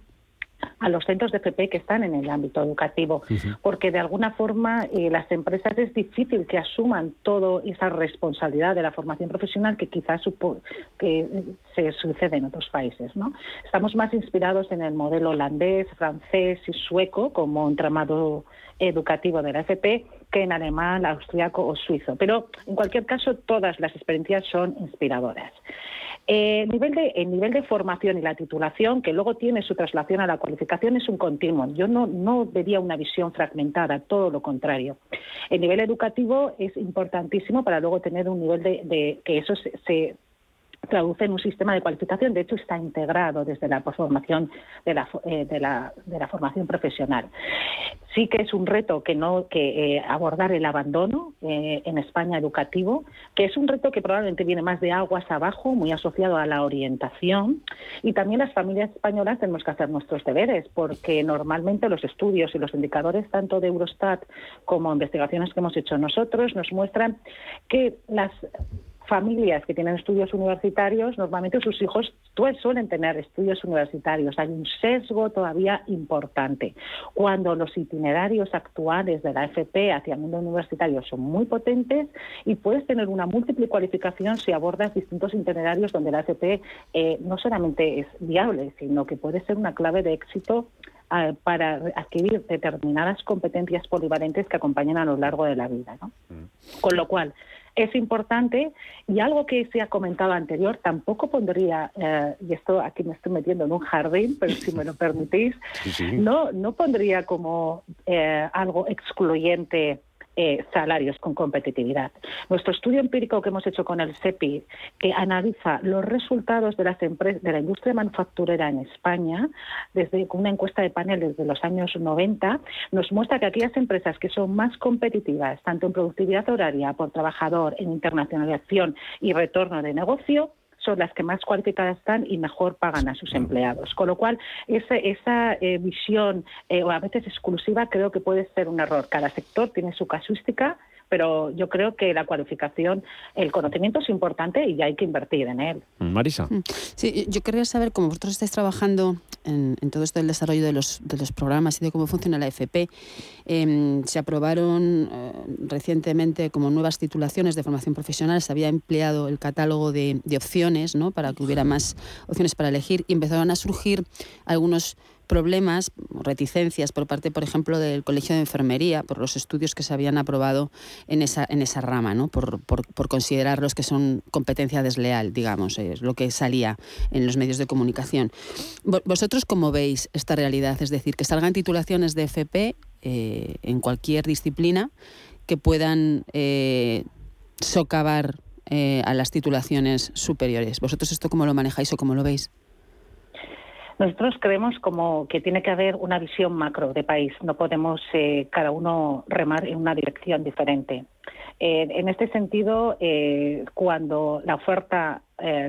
a los centros de FP que están en el ámbito educativo, porque de alguna forma eh, las empresas es difícil que asuman toda esa responsabilidad de la formación profesional que quizás que se sucede en otros países. ¿no? Estamos más inspirados en el modelo holandés, francés y sueco como entramado educativo de la FP que en alemán, austriaco o suizo. Pero en cualquier caso, todas las experiencias son inspiradoras. Eh, el, nivel de, el nivel de formación y la titulación, que luego tiene su traslación a la cualificación, es un continuum. Yo no, no vería una visión fragmentada, todo lo contrario. El nivel educativo es importantísimo para luego tener un nivel de, de que eso se traduce en un sistema de cualificación. De hecho, está integrado desde la formación de la, eh, de la, formación profesional. Sí que es un reto que no que eh, abordar el abandono eh, en España educativo, que es un reto que probablemente viene más de aguas abajo, muy asociado a la orientación. Y también las familias españolas tenemos que hacer nuestros deberes, porque normalmente los estudios y los indicadores tanto de Eurostat como investigaciones que hemos hecho nosotros nos muestran que las familias que tienen estudios universitarios, normalmente sus hijos suelen tener estudios universitarios. Hay un sesgo todavía importante. Cuando los itinerarios actuales de la FP hacia el mundo universitario son muy potentes y puedes tener una múltiple cualificación si abordas distintos itinerarios donde la FP eh, no solamente es viable, sino que puede ser una clave de éxito eh, para adquirir determinadas competencias polivalentes que acompañan a lo largo de la vida. ¿no? Mm. Con lo cual, es importante y algo que se ha comentado anterior, tampoco pondría, eh, y esto aquí me estoy metiendo en un jardín, pero si me lo permitís, No, no pondría como eh, algo excluyente eh, salarios con competitividad. Nuestro estudio empírico que hemos hecho con el CEPI, que analiza los resultados de, las de la industria manufacturera en España, desde una encuesta de panel desde los años 90, nos muestra que aquellas empresas que son más competitivas, tanto en productividad horaria por trabajador, en internacionalización y retorno de negocio, son las que más cualificadas están y mejor pagan a sus empleados. Con lo cual, esa, esa eh, visión, eh, o a veces exclusiva, creo que puede ser un error. Cada sector tiene su casuística pero yo creo que la cualificación, el conocimiento es importante y hay que invertir en él. Marisa. Mm. Sí, yo quería saber cómo vosotros estáis trabajando en, todo esto del desarrollo de los, de los, programas y de cómo funciona la FP. Em, se aprobaron eh, recientemente como nuevas titulaciones de formación profesional, se había empleado el catálogo de, de opciones ¿no? para que hubiera más opciones para elegir y empezaron a surgir algunos problemas, reticencias por parte, por ejemplo, del Colegio de Enfermería, por los estudios que se habían aprobado en esa, en esa rama, ¿no? por, por, por considerarlos que son competencia desleal, digamos, es lo que salía en los medios de comunicación. ¿Vosotros cómo veis esta realidad? Es decir, que salgan titulaciones de FP eh, en cualquier disciplina que puedan eh, socavar eh, a las titulaciones superiores. ¿Vosotros esto cómo lo manejáis o cómo lo veis? Nosotros creemos como que tiene que haber una visión macro de país. No podemos eh, cada uno remar en una dirección diferente. Eh, en este sentido, eh, cuando la oferta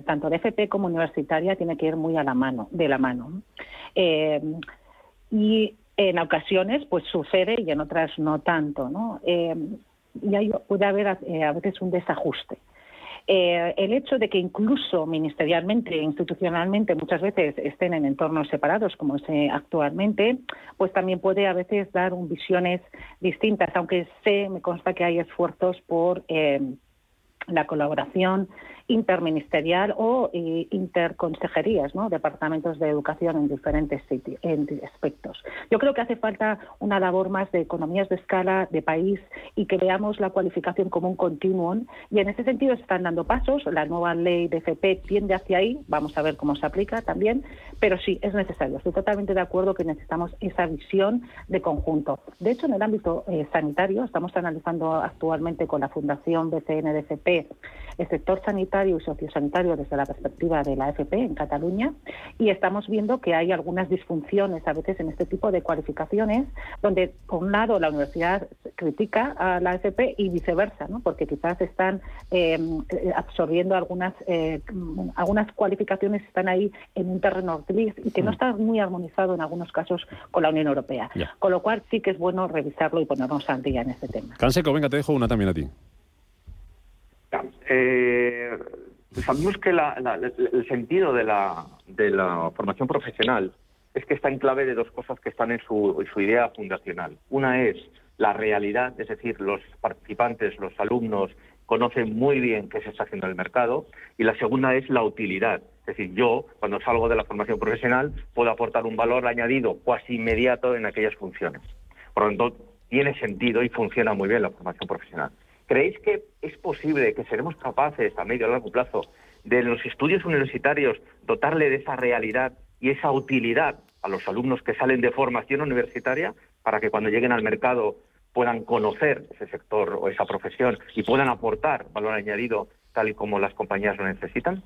tanto de FP como universitaria tiene que ir muy a la mano, de la mano. y en ocasiones, pues sucede y en otras no tanto, ¿no? y hay, puede haber a veces un desajuste. Eh, el hecho de que incluso ministerialmente e institucionalmente muchas veces estén en entornos separados, como es eh, actualmente, pues también puede a veces dar visiones distintas, aunque sé, me consta que hay esfuerzos por eh, la colaboración interministerial o eh, interconsejerías, ¿no? departamentos de educación en diferentes sitios, en aspectos. Yo creo que hace falta una labor más de economías de escala, de país y que veamos la cualificación como un continuum y en ese sentido se están dando pasos. La nueva ley de FP tiende hacia ahí, vamos a ver cómo se aplica también, pero sí, es necesario. Estoy totalmente de acuerdo que necesitamos esa visión de conjunto. De hecho, en el ámbito eh, sanitario, estamos analizando actualmente con la Fundación BCN de FP el sector sanitario y sociosanitario desde la perspectiva de la AFP en Cataluña y estamos viendo que hay algunas disfunciones a veces en este tipo de cualificaciones donde por un lado la universidad critica a la AFP y viceversa, ¿no? porque quizás están em, absorbiendo algunas eh, algunas cualificaciones están ahí en un terreno gris y que no mm. está muy armonizado en algunos casos con la Unión Europea. Con lo cual sí que es bueno revisarlo y ponernos al día en este tema. Canseco, venga, te dejo una también a ti. Eh, sabemos que el sentido de la, la formación profesional es que está en clave de dos cosas que están en su, su idea fundacional. Una es la realidad, es decir, los participantes, los alumnos, conocen muy bien qué se está haciendo en el mercado. Y la segunda es la utilidad. Es decir, yo, cuando salgo de la formación profesional, puedo aportar un valor añadido cuasi inmediato en aquellas funciones. Por lo tanto, tiene sentido y funciona muy bien la formación profesional. ¿Creéis que es posible que seremos capaces a medio y largo plazo de los estudios universitarios dotarle de esa realidad y esa utilidad a los alumnos que salen de formación universitaria para que cuando lleguen al mercado puedan conocer ese sector o esa profesión y puedan aportar valor añadido tal y como las compañías lo necesitan?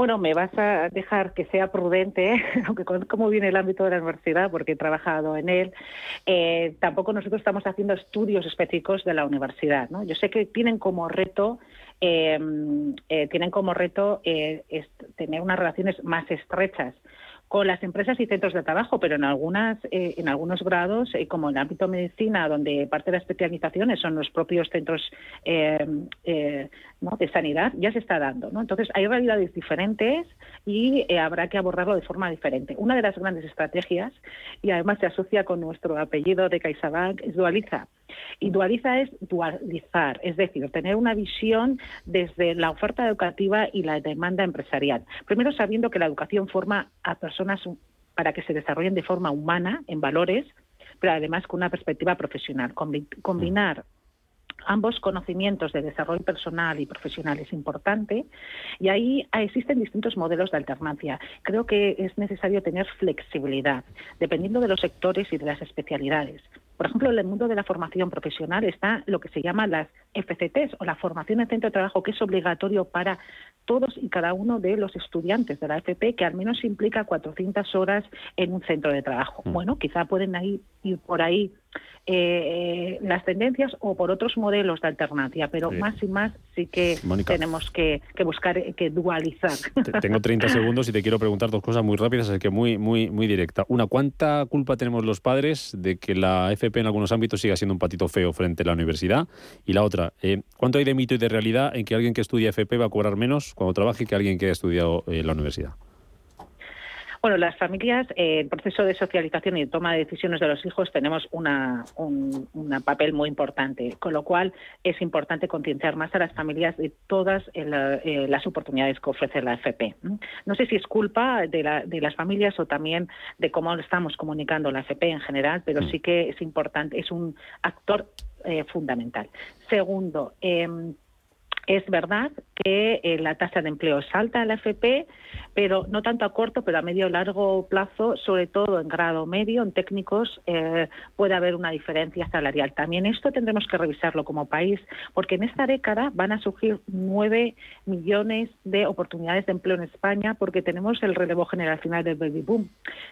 Bueno, me vas a dejar que sea prudente, aunque conozco muy bien el ámbito de la universidad porque he trabajado en él. Eh, tampoco nosotros estamos haciendo estudios específicos de la universidad. ¿no? Yo sé que tienen como reto em, eh, tienen como reto eh, tener unas relaciones más estrechas con las empresas y centros de trabajo, pero en algunas, eh, en algunos grados, eh, como en el ámbito de medicina, donde parte de las especializaciones son los propios centros eh, de sanidad, ya se está dando. ¿no? Entonces, hay realidades diferentes y habrá que abordarlo de forma diferente. Una de las grandes estrategias, y además se asocia con nuestro apellido de CaixaBank, es Dualiza. Y dualiza es dualizar, es decir, tener una visión desde la oferta educativa y la demanda empresarial. Primero sabiendo que la educación forma a personas para que se desarrollen de forma humana, en valores, pero además con una perspectiva profesional. Combinar ambos conocimientos de desarrollo personal y profesional es importante y ahí existen distintos modelos de alternancia. Creo que es necesario tener flexibilidad dependiendo de los sectores y de las especialidades. Por ejemplo, en el mundo de la formación profesional está lo que se llama las FCTs o la formación en centro de trabajo, que es obligatorio para todos y cada uno de los estudiantes de la FP, que al menos implica 400 horas en un centro de trabajo. Mm. Bueno, quizá pueden ir por ahí eh, las tendencias o por otros modelos de alternativa, pero más y más sí que tenemos que, buscar, eh, que dualizar. Tengo 30 segundos y te quiero preguntar dos cosas muy rápidas, así que muy, muy, muy directa. Una, ¿cuánta culpa tenemos los padres de que la FP en algunos ámbitos siga siendo un patito feo frente a la universidad? Y la otra, eh, ¿cuánto hay de mito y de realidad en que alguien que estudia FP va a cobrar menos cuando trabaje que alguien que ha estudiado en la universidad? Bueno, las familias, eh, el proceso de socialización y de toma de decisiones de los hijos tenemos una, un papel muy importante, con lo cual es importante concienciar más a las familias de todas eh, eh, las oportunidades que ofrece la FP. No sé si es culpa de, la, de, las familias o también de cómo estamos comunicando la FP en general, pero mm. sí que es importante, es un actor fundamental. Segundo, em, es verdad que eh, la tasa de empleo es alta en la FP, pero no tanto a corto, pero a medio y largo plazo, sobre todo en grado medio, en técnicos, eh, puede haber una diferencia salarial. También esto tendremos que revisarlo como país, porque en esta década van a surgir nueve millones de oportunidades de empleo en España, porque tenemos el relevo generacional del baby boom.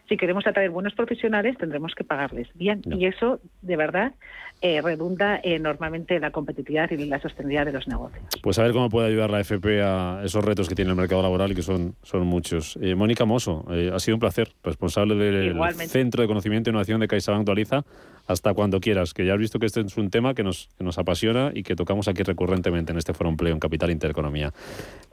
Si queremos atraer buenos profesionales, tendremos que pagarles bien. Y eso, de verdad, eh, redunda enormemente en la competitividad y en la sostenibilidad de los negocios. Pues a ver cómo puede ayudar la FP a esos retos que tiene el mercado laboral y que son, son muchos. Eh, Mónica Moso, eh, ha sido un placer, responsable del Centro de Conocimiento e Innovación de CaixaBank Dualiza hasta cuando quieras, que ya has visto que este es un tema que nos, que nos apasiona y que tocamos aquí recurrentemente en este Foro Empleo en Capital Intereconomía.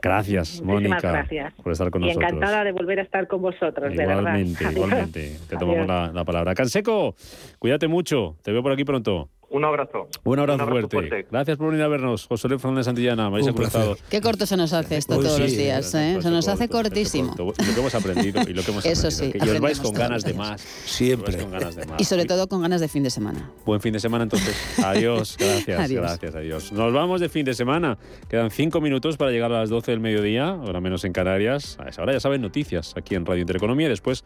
Gracias, Mónica, gracias. por estar con nosotros. encantada de volver a estar con vosotros, igualmente, de verdad. Igualmente, te tomamos la, la palabra. Canseco, cuídate mucho, te veo por aquí pronto. Un abrazo. Un abrazo, fuerte. Gracias por venir a vernos, José Luis Fernández Santillana. Me cruzado. Qué corto se nos hace esto todos los días, ¿eh? se nos hace cortísimo. Y lo que hemos aprendido y lo que hemos Eso aprendido. sí. y os vais con ganas de más. Siempre. Con ganas de más. Y sobre todo con ganas de fin de semana. Buen fin de semana entonces. Adiós. Gracias. adiós. Gracias. Adiós. Nos vamos de fin de semana. Quedan cinco minutos para llegar a las 12 del mediodía, ahora menos en Canarias. A esa hora ya saben noticias aquí en Radio Intereconomía. Después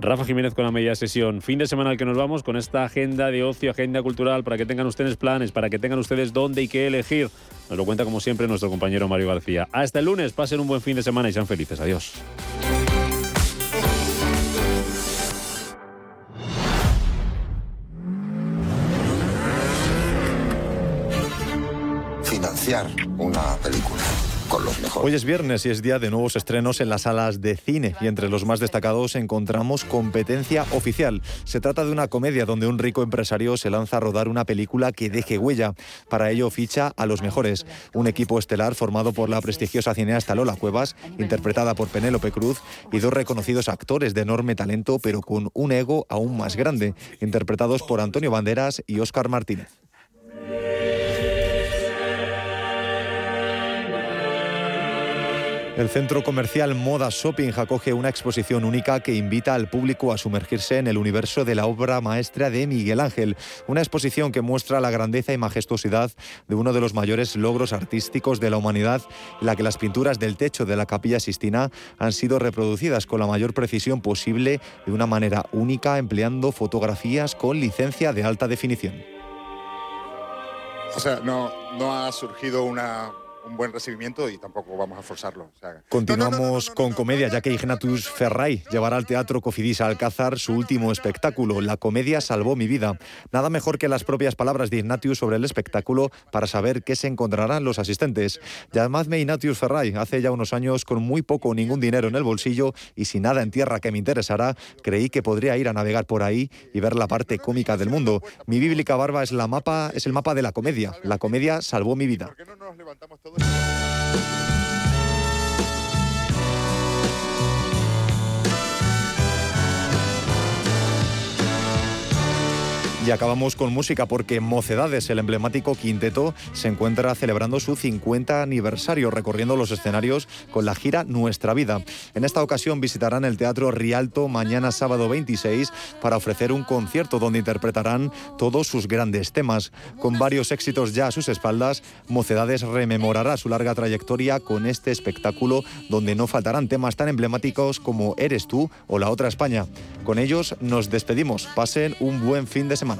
Rafa Jiménez con la media sesión. Fin de semana al que nos vamos con esta agenda de ocio, agenda cultural, para que tengan ustedes planes, para que tengan ustedes dónde y qué elegir. Nos lo cuenta como siempre nuestro compañero Mario García. Hasta el lunes, pasen un buen fin de semana y sean felices. Adiós. Financiar una película Hoy es viernes y es día de nuevos estrenos en las salas de cine y entre los más destacados encontramos Competencia Oficial. Se trata de una comedia donde un rico empresario se lanza a rodar una película que deje huella. Para ello ficha a los mejores, un equipo estelar formado por la prestigiosa cineasta Lola Cuevas, interpretada por Penélope Cruz, y dos reconocidos actores de enorme talento pero con un ego aún más grande, interpretados por Antonio Banderas y Óscar Martínez. El centro comercial Moda Shopping acoge una exposición única que invita al público a sumergirse en el universo de la obra maestra de Miguel Ángel. Una exposición que muestra la grandeza y majestuosidad de uno de los mayores logros artísticos de la humanidad, en la que las pinturas del techo de la capilla Sistina han sido reproducidas con la mayor precisión posible de una manera única, empleando fotografías con licencia de alta definición. O sea, no, no ha surgido una un buen recibimiento y tampoco vamos a forzarlo. Continuamos con comedia, ya que Ignatius Ferray llevará al Teatro Cofidis Alcázar su último espectáculo, La comedia salvó mi vida. Nada mejor que las propias palabras de Ignatius sobre el espectáculo para saber qué se encontrarán los asistentes. Llamadme Ignatius Ferray, hace ya unos años con muy poco o ningún dinero en el bolsillo y sin nada en tierra que me interesara, creí que podría ir a navegar por ahí y ver la parte cómica del mundo. Mi bíblica barba es, la mapa, es el mapa de la comedia. La comedia salvó mi vida. colorido. Y acabamos con música porque Mocedades, el emblemático quinteto, se encuentra celebrando su 50 aniversario recorriendo los escenarios con la gira Nuestra Vida. En esta ocasión visitarán el Teatro Rialto mañana sábado 26 para ofrecer un concierto donde interpretarán todos sus grandes temas. Con varios éxitos ya a sus espaldas, Mocedades rememorará su larga trayectoria con este espectáculo donde no faltarán temas tan emblemáticos como Eres tú o La Otra España. Con ellos nos despedimos. Pasen un buen fin de semana.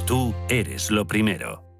tú eres lo primero.